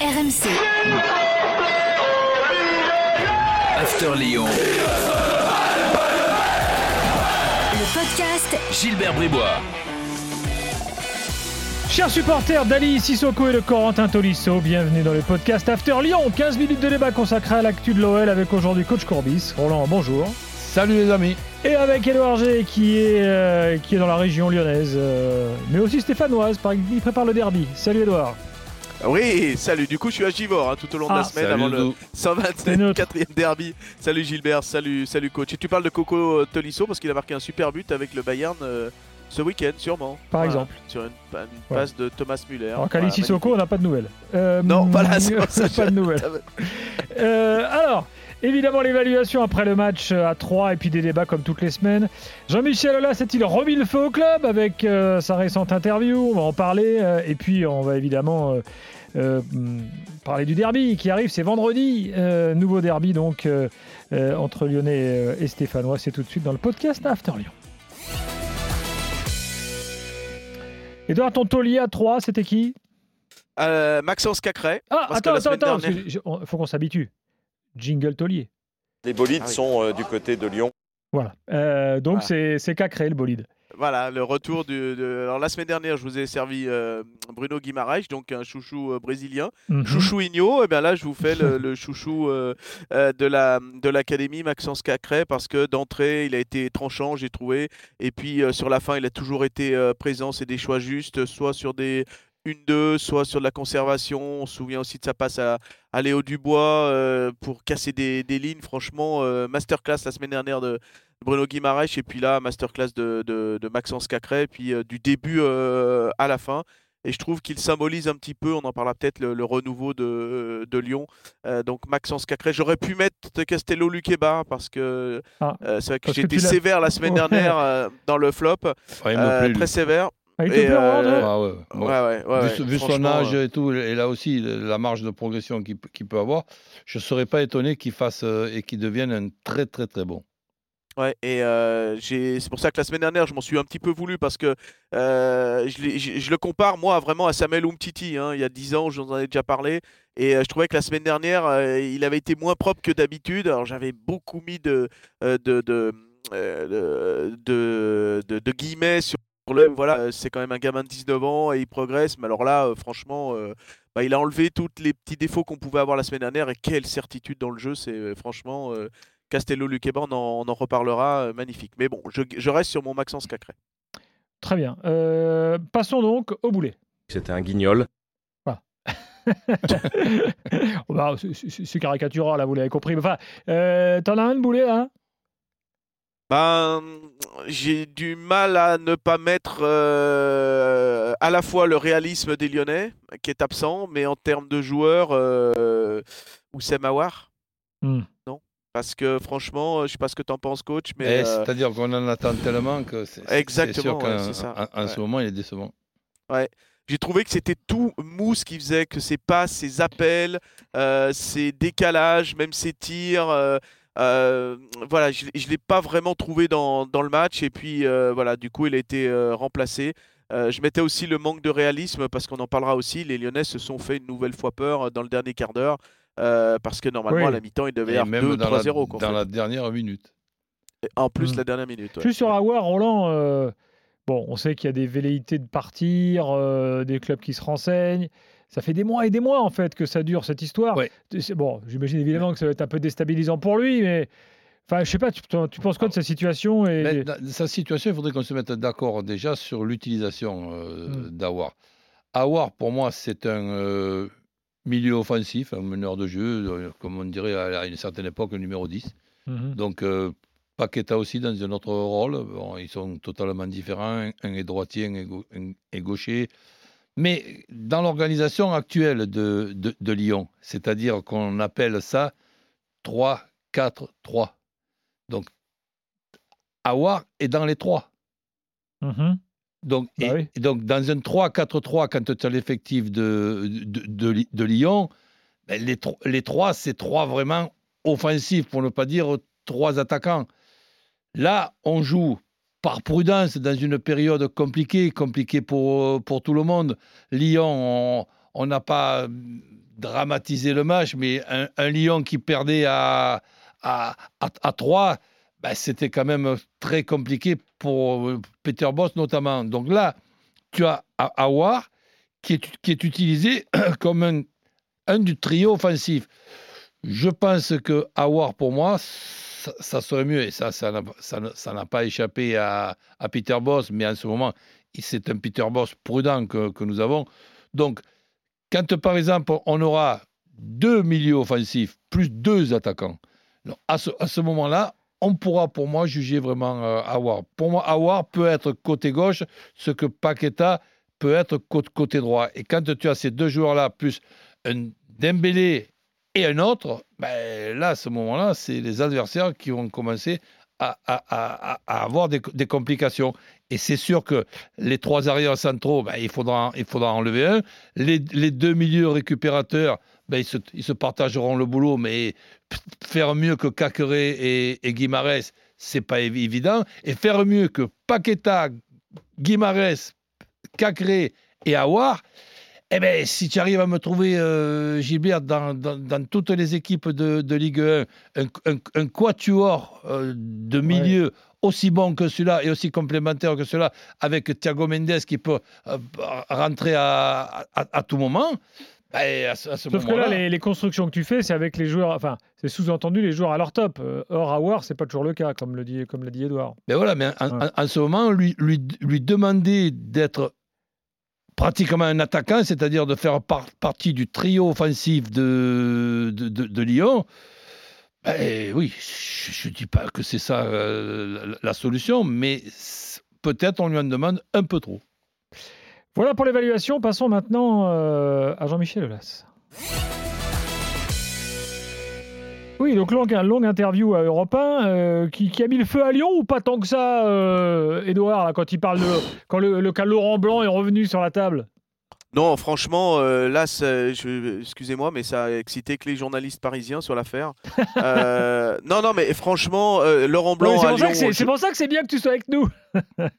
RMC. After Lyon. Le podcast Gilbert Bribois. Chers supporters d'Ali Sissoko et de Corentin Tolisso, bienvenue dans le podcast After Lyon. 15 minutes de débat consacré à l'actu de l'OL avec aujourd'hui coach Courbis. Roland, bonjour. Salut les amis. Et avec Edouard G qui est, euh, qui est dans la région lyonnaise, euh, mais aussi stéphanoise, par- il prépare le derby. Salut Edouard. Oui, salut. Du coup, je suis à Givor hein, tout au long de Ah. la semaine Salut, avant le Doudou. 124e derby. Salut Gilbert, salut, salut coach. Et tu parles de Coco Tolisso parce qu'il a marqué un super but avec le Bayern euh, ce week-end, sûrement. Par exemple. Sur une, une Ouais. passe de Thomas Müller. Alors Voilà, Sissoko, on n'a pas de nouvelles. Euh, Non, voilà, c'est pas de nouvelles. Euh, alors, évidemment, l'évaluation après le match euh, à 3 et puis des débats comme toutes les semaines. Jean-Michel Aulas a-t-il remis le feu au club avec euh, sa récente interview? On va en parler. euh, et puis, on va évidemment euh, euh, parler du derby qui arrive. C'est vendredi. euh, nouveau derby donc euh, entre Lyonnais et Stéphanois. C'est tout de suite dans le podcast After Lyon. Edouard, ton taulier à 3, c'était qui? Euh, Maxence Cacré. Ah, attends, attends, attends. dernière- parce que je- on- faut qu'on s'habitue. Jingle taulier. Les bolides Ah oui. sont euh, du côté de Lyon. Voilà. Euh, donc Voilà. c'est c'est Cacré le bolide. Voilà, le retour du. de- Alors, la semaine dernière, je vous ai servi euh, Bruno Guimaraes, donc un chouchou euh, brésilien. Mhm. Chouchouinho, et bien là je vous fais le, le chouchou euh, de la de l'académie Maxence Cacré parce que d'entrée il a été tranchant j'ai trouvé et puis sur la fin il a toujours été présent c'est des choix justes soit sur des 1-2 soit sur de la conservation. On se souvient aussi de sa passe à, à Léo Dubois euh, pour casser des, des lignes. Franchement euh, masterclass la semaine dernière de Bruno Guimaraes. Et puis là masterclass de, de, de Maxence Cacré. Et puis euh, du début euh, à la fin. Et je trouve qu'il symbolise un petit peu, on en parlera peut-être, le, le renouveau de, de Lyon. Euh, donc Maxence Cacré, j'aurais pu mettre Castello Luqueba parce que Ah, euh, c'est vrai que l'as- sévère la semaine dernière euh, dans le flop, Ouais, euh, très sévère. Ah, il te Et, plaît, Roland, euh, toi Ah ouais, bon. Ouais, ouais, ouais, vu, ouais, ce- vu son âge euh, et tout, et là aussi la marge de progression qu'il peut- avoir, je ne serais pas étonné qu'il fasse euh, et qu'il devienne un très très très bon. Ouais, et euh, c'est pour ça que la semaine dernière, je m'en suis un petit peu voulu parce que euh, je, l'ai- je- je le compare, moi, vraiment à Samuel Umtiti. hein. il y a 10 ans, je vous en ai déjà parlé. Et euh, je trouvais que la semaine dernière, euh, il avait été moins propre que d'habitude. Alors, j'avais beaucoup mis de, euh, de, de, euh, de, de- de guillemets sur le. Voilà, euh, c'est quand même un gamin de 19 ans et il progresse. Mais alors là, euh, franchement, euh, bah, il a enlevé tous les petits défauts qu'on pouvait avoir la semaine dernière. Et quelle certitude dans le jeu, c'est euh, franchement. euh, Castello Luqueba, on en, on en reparlera, euh, magnifique. Mais bon, je, je reste sur mon Maxence Cacré. Très bien. Euh, passons donc au boulet. C'était un guignol. Oh, bah, c'est- caricatural, là, vous l'avez compris. Mais Enfin, euh, t'en as un de boulet, là Ben, j'ai du mal à ne pas mettre euh, à la fois le réalisme des Lyonnais, qui est absent, mais en termes de joueurs, euh, Oussem Aouar. Hmm. Non Parce que franchement, euh, je sais pas ce que tu en penses, coach, mais. Et euh, C'est-à-dire qu'on en attend tellement que c'est Exactement, sûr ouais, ça. en- en Ouais. ce moment il est décevant. J'ai trouvé que c'était tout mou ce qu'il faisait, que ses passes, ses appels, euh, ses décalages, même ses tirs. euh, euh, voilà, je ne l'ai pas vraiment trouvé dans, dans le match. Et puis, euh, voilà, du coup, il a été euh, remplacé. Euh, je mettais aussi le manque de réalisme parce qu'on en parlera aussi. Les Lyonnais se sont fait une nouvelle fois peur dans le dernier quart d'heure euh, parce que normalement, Oui. à la mi-temps, il devait y avoir même dans, la, 2-3-0. quoi, en dans fait. la dernière minute. Et En plus, Mm. la dernière minute. ouais. Juste sur Aouar, Roland, euh, bon, on sait qu'il y a des velléités de partir, euh, des clubs qui se renseignent. Ça fait des mois et des mois, en fait, que ça dure, cette histoire. Ouais. Bon, j'imagine évidemment que ça va être un peu déstabilisant pour lui, mais... Enfin, je sais pas, tu, tu penses quoi de sa situation et... Mais sa situation, il faudrait qu'on se mette d'accord déjà sur l'utilisation euh, Mm. d'Awar. Awar, pour moi, c'est un euh, milieu offensif, un meneur de jeu, euh, comme on dirait à une certaine époque, le numéro 10. Mhm. Donc, euh, Paqueta aussi dans un autre rôle. Bon, ils sont totalement différents. Un- est droitier, un est gaucher. Mais dans l'organisation actuelle de, de, de Lyon, c'est-à-dire qu'on appelle ça 3-4-3. Donc, Awar est dans les trois. Mhm. Donc, Bah et- oui. et donc dans un 3-4-3, quand tu as l'effectif de, de, de Lyon, ben, les, les trois, c'est trois vraiment offensifs, pour ne pas dire trois attaquants. Là, on joue par prudence dans une période compliquée, compliquée pour, pour tout le monde. Lyon, on- n'a pas dramatiser le match, mais un, Lyon qui perdait à, à, à, à 3, ben, c'était quand même très compliqué pour euh, Peter Boss notamment. Donc là, tu as Awar qui est, qui est utilisé comme un, un du trio offensif. Je pense que Awar, pour moi, ça, serait mieux. Et ça, ça n'a pas échappé à, Peter Boss, mais en ce moment, c'est un Peter Boss prudent que, nous avons. Donc, quand par exemple, on aura deux milieux offensifs plus deux attaquants, à ce, moment-là, on pourra pour moi juger vraiment euh. Pour moi, Awar peut être côté gauche, ce que Paqueta peut être côté droit. Et quand tu as ces deux joueurs-là, plus un Dembélé et un autre, ben, là, à ce moment-là, c'est les adversaires qui vont commencer à, avoir des, complications. Et c'est sûr que les trois arrières centraux, ben, il, faudra, enlever un. Les, deux milieux récupérateurs, ben, ils, se, partageront le boulot, mais faire mieux que Cacré et, et Guimarès, c'est pas évi- évident. Et faire mieux que Paqueta, Guimarès, Cacré et Awar, eh ben, si tu arrives à me trouver, euh, Gilbert, dans, dans- dans toutes les équipes de, de Ligue 1, un, un- un quatuor euh, de milieu aussi bon que celui-là et aussi complémentaire que celui-là, avec Thiago Mendes qui peut euh, rentrer à, à- à tout moment, ben, à, ce- à ce Sauf que là, les, les constructions que tu fais, c'est avec les joueurs. Enfin, c'est sous-entendu les joueurs à leur top. Euh, Or, à War, c'est pas toujours le cas, comme le dit, comme l'a dit Edouard. Mais voilà, mais en, Ouais. en- en ce moment, lui, lui, lui demander d'être pratiquement un attaquant, c'est-à-dire de faire par- partie du trio offensif de, de, Lyon, ben oui, je ne dis pas que c'est ça euh, la, solution, mais peut-être on lui en demande un peu trop. Voilà pour l'évaluation. Passons maintenant euh, à Jean-Michel Aulas. Oui, donc longue, longue interview à Europe 1, euh, qui, a mis le feu à Lyon ou pas tant que ça, euh, Edouard, là, quand il parle de quand le, le cas Laurent Blanc est revenu sur la table? Non, franchement, euh, là, je- excusez-moi, mais ça a excité que les journalistes parisiens sur l'affaire. Euh, non, non, mais franchement, euh, Laurent Oui, Blanc c'est à pour ça Lyon. que c'est- je- c'est pour ça que c'est bien que tu sois avec nous.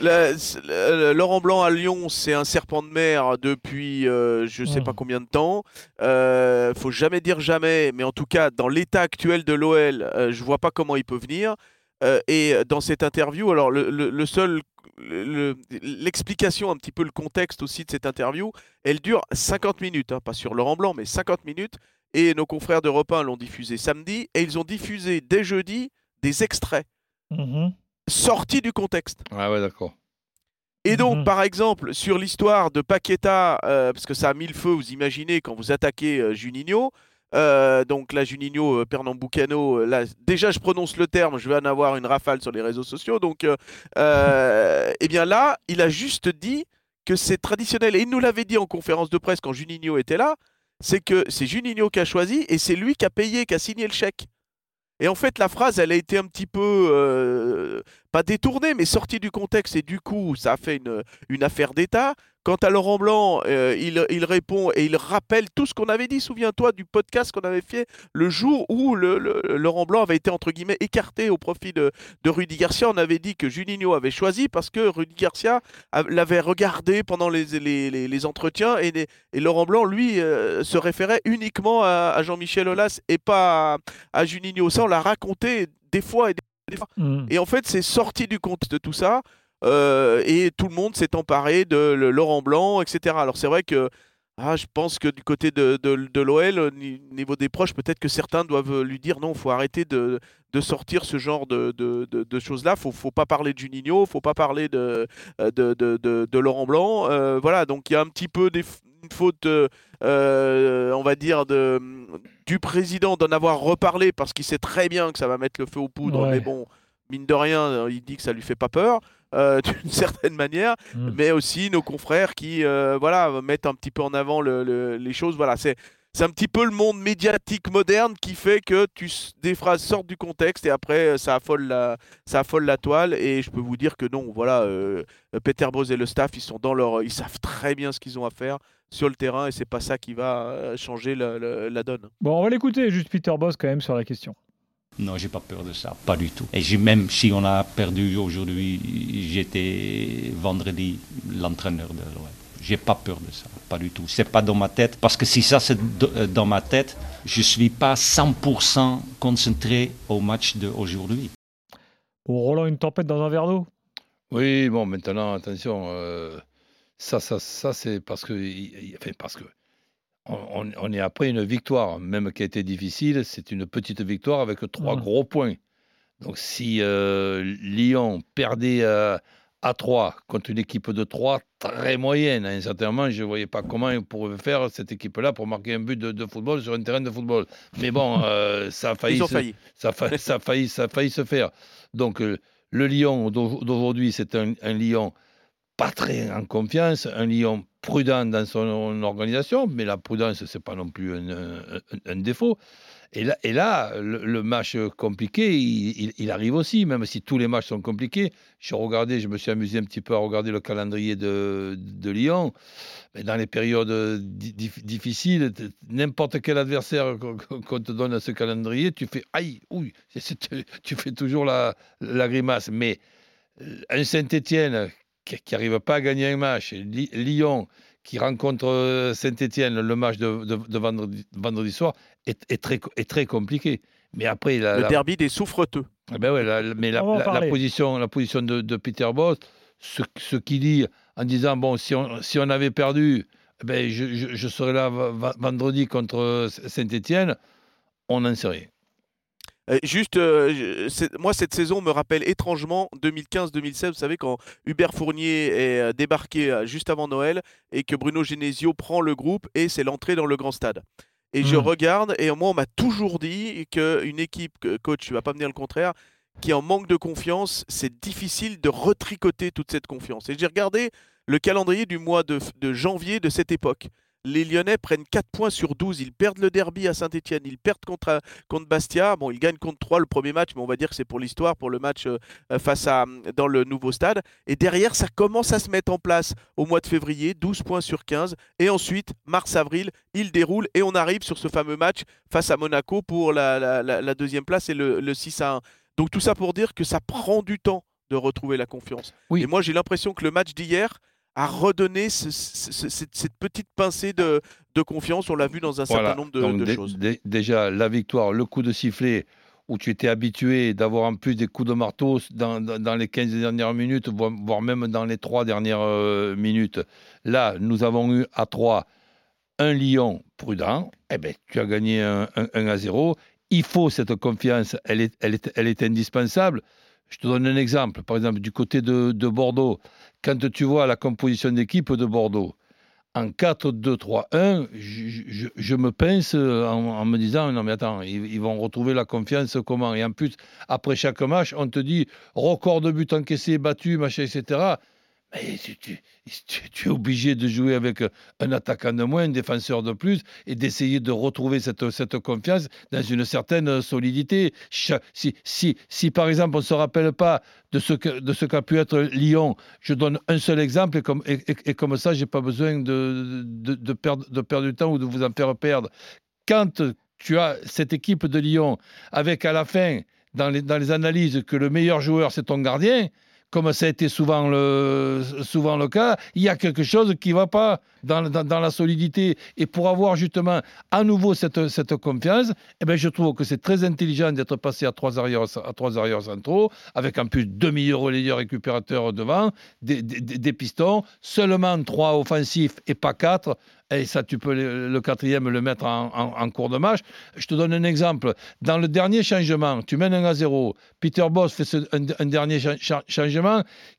Le- le- Laurent Blanc à Lyon, c'est un serpent de mer depuis euh, je sais pas combien de temps. Euh, faut jamais dire jamais, mais en tout cas, dans l'état actuel de l'OL, euh, je vois pas comment il peut venir. Euh, et dans cette interview, alors le, le- le seul, le- le- l'explication, un petit peu le contexte aussi de cette interview, elle dure 50 minutes, hein, pas sur Laurent Blanc, mais 50 minutes. Et nos confrères d'Europe 1 l'ont diffusé samedi, et ils ont diffusé dès jeudi des extraits Mhm. sortis du contexte. Ah ouais, d'accord. Et donc, Mhm. par exemple, sur l'histoire de Paqueta, euh, parce que ça a mis le feu, vous imaginez, quand vous attaquez euh, Juninho. Euh, donc là, Juninho, euh, Pernambucano, euh, là, déjà je prononce le terme, je vais en avoir une rafale sur les réseaux sociaux. Donc, eh bien là, il a juste dit que c'est traditionnel. Et il nous l'avait dit en conférence de presse quand Juninho était là, c'est que c'est Juninho qui a choisi et c'est lui qui a payé, qui a signé le chèque. Et en fait, la phrase, elle a été un petit peu, pas détournée, mais sortie du contexte. Et du coup, ça a fait une affaire d'État. Quant à Laurent Blanc, euh, il, il répond et il rappelle tout ce qu'on avait dit. Souviens-toi du podcast qu'on avait fait le jour où le, le- Laurent Blanc avait été, entre guillemets, écarté au profit de, de Rudy Garcia. On avait dit que Juninho avait choisi parce que Rudy Garcia l'avait regardé pendant les, les, les- les entretiens et, Laurent Blanc, lui, euh, se référait uniquement à, à Jean-Michel Aulas et pas à, à Juninho. Ça, on l'a raconté des fois et des fois. Mhm. Et en fait, c'est sorti du compte de tout ça. Euh, et tout le monde s'est emparé de le- Laurent Blanc, etc. Alors c'est vrai que ah, je pense que du côté de, de, de l'OL, au ni- niveau des proches, peut-être que certains doivent lui dire non, il faut arrêter de, de sortir ce genre de, de, de- de choses-là. Il ne faut pas parler de Juninho, il ne faut pas parler de, de, de, Laurent Blanc. Euh, voilà, donc il y a un petit peu des, une faute, euh, euh, on va dire, de, du président d'en avoir reparlé parce qu'il sait très bien que ça va mettre le feu aux poudres. Ouais. Mais bon, mine de rien, euh, il dit que ça lui fait pas peur. Euh, d'une certaine manière, Mm. mais aussi nos confrères qui euh, voilà, mettent un petit peu en avant le- le- les choses. Voilà, c'est c'est un petit peu le monde médiatique moderne qui fait que tu, des phrases sortent du contexte et après euh, ça affole la, ça affole la toile. Et je peux vous dire que non, voilà, euh, Peter Bros et le staff, ils sont dans leur, ils savent très bien ce qu'ils ont à faire sur le terrain et c'est pas ça qui va changer la, la- la donne. Bon, on va l'écouter, juste Peter Boss quand même sur la question. Non, j'ai pas peur de ça, pas du tout. Et j'ai même si on a perdu aujourd'hui, j'étais vendredi l'entraîneur de l'OM. J'ai pas peur de ça, pas du tout. C'est pas dans ma tête, parce que si ça c'est de- dans ma tête, je suis pas 100% concentré au match d'aujourd'hui. Bon, Roland, une tempête dans un verre d'eau? Oui, bon, maintenant, attention, euh, ça, ça, ça c'est parce que, enfin, parce que on, est après une victoire, même qui a été difficile, c'est une petite victoire avec trois Ouais. gros points. Donc, si euh, Lyon perdait euh, à 3 contre une équipe de 3 très moyenne, à un certain moment, je ne voyais pas comment ils pourraient faire cette équipe-là pour marquer un but de, de football sur un terrain de football. Mais bon, euh, ça a failli se- failli. ça fa- ça a failli, ça a failli se faire. Donc, le Lyon d'au- d'aujourd'hui, c'est un, un Lyon pas très en confiance, un Lyon prudent dans son organisation, mais la prudence, c'est pas non plus un, défaut. Et là, le, match compliqué, il, arrive aussi, même si tous les matchs sont compliqués. Je regardais, je me suis amusé un petit peu à regarder le calendrier de, Lyon. Dans les périodes di- dif- difficiles, n'importe quel adversaire qu'on te donne à ce calendrier, tu fais aïe, ouille, tu fais toujours la, la grimace. Mais euh, un Saint-Étienne qui n'arrive pas à gagner un match, Lyon qui rencontre Saint-Étienne le match de, de- de vendredi, vendredi soir est, est très, est très compliqué. Mais après, la, Le la- derby des souffreteux. ah ben ouais, la- la- mais la, position, la position de, de Peter Boss, ce, ce qu'il dit en disant bon, si on, si on avait perdu, eh ben, je, je- je serais là vendredi contre Saint-Étienne, on n'en sait rien. Euh, juste, euh, moi, cette saison me rappelle étrangement 2015-2016. Vous savez, quand Hubert Fournier est euh, débarqué juste avant Noël et que Bruno Genesio prend le groupe et c'est l'entrée dans le grand stade. Et je Mm. regarde, et moi, on m'a toujours dit qu'une équipe, coach, tu vas pas me dire le contraire, qui est en manque de confiance, c'est difficile de retricoter toute cette confiance. Et j'ai regardé le calendrier du mois de, de janvier de cette époque. Les Lyonnais prennent 4 points sur 12. Ils perdent le derby à Saint-Etienne. Ils perdent contre, contre Bastia. Bon, ils gagnent contre 3 le premier match, mais on va dire que c'est pour l'histoire, pour le match euh, face à dans le nouveau stade. Et derrière, ça commence à se mettre en place au mois de février, 12 points sur 15. Et ensuite, mars-avril, il déroule et on arrive sur ce fameux match face à Monaco pour la, la- la- la deuxième place et le, le 6 à 1. Donc tout ça pour dire que ça prend du temps de retrouver la confiance. Oui. Et moi, j'ai l'impression que le match d'hier ce- ce- ce- cette, petite pincée de, de confiance. On l'a vu dans un Voilà. certain nombre de, Donc, de dé- choses. dé- déjà, la victoire, le coup de sifflet, où tu étais habitué d'avoir en plus des coups de marteau dans, dans- dans les 15 dernières minutes, voire, même dans les 3 dernières euh, minutes. Là, nous avons eu à 3 un Lyon prudent. Eh ben, tu as gagné un, un- un à 0. Il faut cette confiance, elle est, elle est, elle est indispensable. Je te donne un exemple. Par exemple, du côté de, de Bordeaux, quand tu vois la composition d'équipe de Bordeaux, en 4-2-3-1, je, me pince en, en me disant non mais attends, ils, ils vont retrouver la confiance comment? Et en plus, après chaque match, on te dit record de buts encaissés, battus, machin, etc. Mais tu, tu- es obligé de jouer avec un attaquant de moins, un défenseur de plus, et d'essayer de retrouver cette, cette confiance dans une certaine solidité. Si, si, si par exemple on ne se rappelle pas de ce qu'a pu être Lyon, je donne un seul exemple, et comme, et comme ça, je n'ai pas besoin de, de, de perdre, de perdre du temps ou de vous en faire perdre. Quand tu as cette équipe de Lyon, avec à la fin, dans les, dans les analyses, que le meilleur joueur, c'est ton gardien, comme ça a été souvent le, souvent le cas, il y a quelque chose qui ne va pas dans, dans- la solidité. Et pour avoir justement à nouveau cette, cette confiance, eh ben, je trouve que c'est très intelligent d'être passé à trois, arrières, à trois arrières centraux, avec en plus deux milieux relayeurs récupérateurs devant, des, des- pistons, seulement trois offensifs et pas quatre. Et ça, tu peux le, quatrième le mettre en, en- cours de match. Je te donne un exemple. Dans le dernier changement, tu mènes 1 à 0. Peter Boss fait un, dernier cha- cha- changement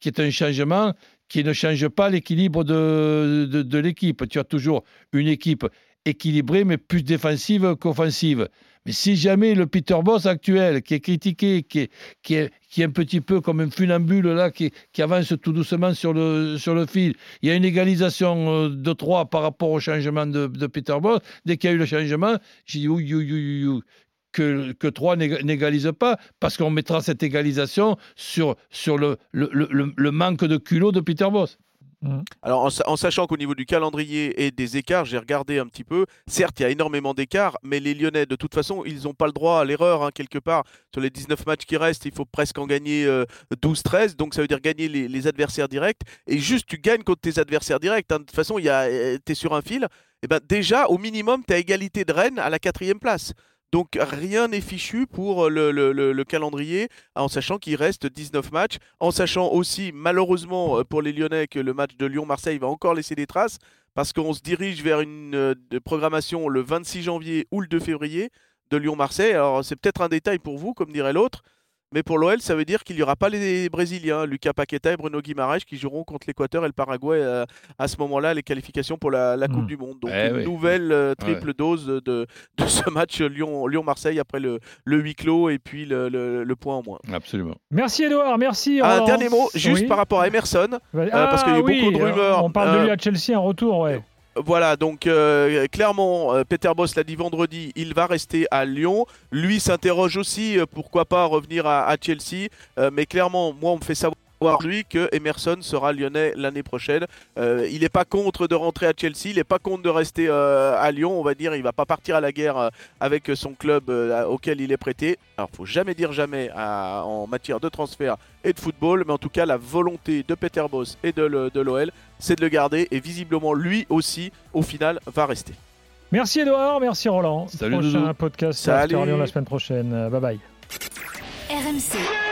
qui est un changement qui ne change pas l'équilibre de, de- l'équipe. Tu as toujours une équipe équilibrée, mais plus défensive qu'offensive. Mais si jamais le Peter Boss actuel, qui est critiqué, qui est, qui est, qui est un petit peu comme un funambule là, qui, qui avance tout doucement sur le, sur le fil, il y a une égalisation euh, de 3 par rapport au changement de, Peter Boss. Dès qu'il y a eu le changement, j'ai dit oui, oui, oui, que, que 3 n'égalise pas, parce qu'on mettra cette égalisation sur, sur le, le, le, manque de culot de Peter Boss. Alors en, sa- en sachant qu'au niveau du calendrier et des écarts, j'ai regardé un petit peu. Certes, il y a énormément d'écarts, mais les Lyonnais, de toute façon, ils n'ont pas le droit à l'erreur hein, quelque part. Sur les 19 matchs qui restent, il faut presque en gagner euh, 12-13, donc ça veut dire gagner les, adversaires directs. Et juste, tu gagnes contre tes adversaires directs. hein. De toute façon, tu es sur un fil. Et ben déjà, au minimum, tu as égalité de Rennes à la quatrième place. Donc rien n'est fichu pour le, le- le- le calendrier, en sachant qu'il reste 19 matchs, en sachant aussi malheureusement euh, pour les Lyonnais que le match de Lyon-Marseille va encore laisser des traces, parce qu'on se dirige vers une euh, programmation le 26 janvier ou le 2 février de Lyon-Marseille. Alors c'est peut-être un détail pour vous, comme dirait l'autre, mais pour l'OL, ça veut dire qu'il n'y aura pas les Brésiliens, Lucas Paqueta et Bruno Guimaraes, qui joueront contre l'Équateur et le Paraguay euh, à ce moment-là, les qualifications pour la, la Coupe Mm. du Monde. Donc Eh une oui. nouvelle euh, triple dose de, de ce match Lyon- Lyon-Marseille après le, le huis clos et puis le, le- le point en moins. Absolument. Merci Edouard, merci. Un euh, dernier mot, juste Oui. par rapport à Emerson. Bah, parce qu'il y a eu oui, beaucoup de rumeurs, On parle de euh, lui à Chelsea, un retour, ouais. Voilà, donc euh, clairement, euh, Peter Boss l'a dit vendredi, il va rester à Lyon. Lui s'interroge aussi, euh, pourquoi pas revenir à, Chelsea. Mais clairement, moi, on me fait savoir lui que Emerson sera lyonnais l'année prochaine. Euh, il n'est pas contre de rentrer à Chelsea, il n'est pas contre de rester euh, à Lyon, on va dire. Il va pas partir à la guerre euh, avec son club euh, auquel il est prêté. Alors, faut jamais dire jamais à- en matière de transfert et de football, mais en tout cas, la volonté de Peter Boss et de le- de l'OL, c'est de le garder. Et visiblement, lui aussi, au final, va rester. Merci Edouard, merci Roland. Salut, Prochain Doudou. podcast Salut. After Lyon la semaine prochaine. Bye bye. RMC.